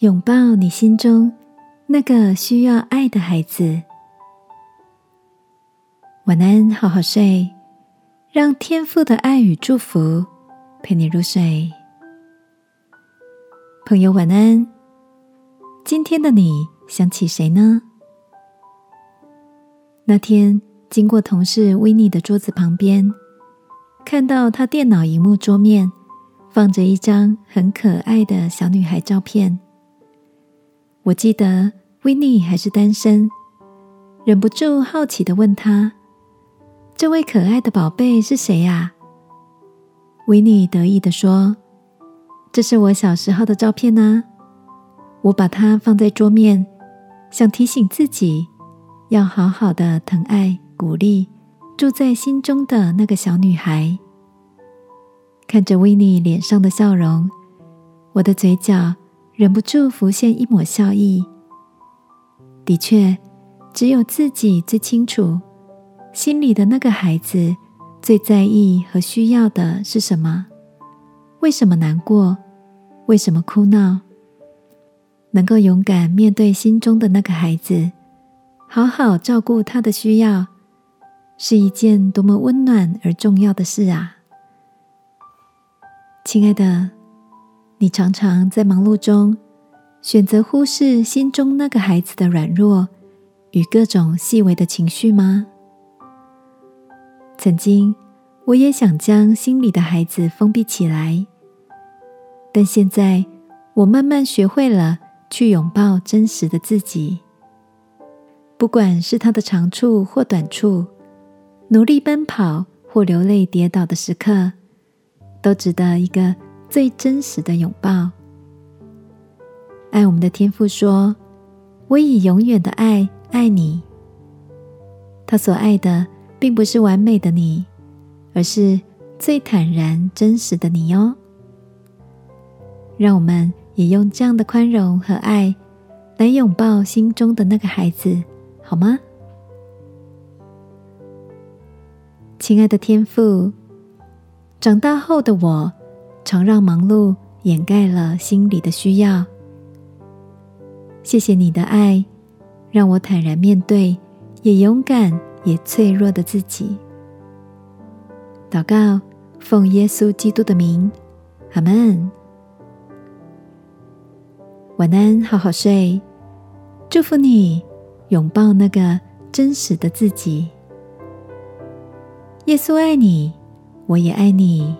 拥抱你心中那个需要爱的孩子。晚安，好好睡，让天父的爱与祝福陪你入睡。朋友，晚安。今天的你想起谁呢？那天经过同事维尼的桌子旁边，看到他电脑荧幕桌面放着一张很可爱的小女孩照片。我记得维尼还是单身，忍不住好奇的问他：“这位可爱的宝贝是谁呀？”维尼得意的说：“这是我小时候的照片呢。我把它放在桌面，想提醒自己要好好的疼爱、鼓励住在心中的那个小女孩。”看着维尼脸上的笑容，我的嘴角。忍不住浮现一抹笑意。的确，只有自己最清楚，心里的那个孩子最在意和需要的是什么？为什么难过？为什么哭闹？能够勇敢面对心中的那个孩子，好好照顾他的需要，是一件多么温暖而重要的事啊！亲爱的。你常常在忙碌中选择忽视心中那个孩子的软弱与各种细微的情绪吗？曾经，我也想将心里的孩子封闭起来，但现在我慢慢学会了去拥抱真实的自己，不管是他的长处或短处，努力奔跑或流泪跌倒的时刻，都值得一个。最真实的拥抱，爱我们的天父说：“我以永远的爱爱你。”他所爱的并不是完美的你，而是最坦然真实的你哦。让我们也用这样的宽容和爱来拥抱心中的那个孩子，好吗？亲爱的天父，长大后的我。常让忙碌掩盖了心里的需要。谢谢你的爱，让我坦然面对，也勇敢也脆弱的自己。祷告，奉耶稣基督的名，阿门。晚安，好好睡。祝福你，拥抱那个真实的自己。耶稣爱你，我也爱你。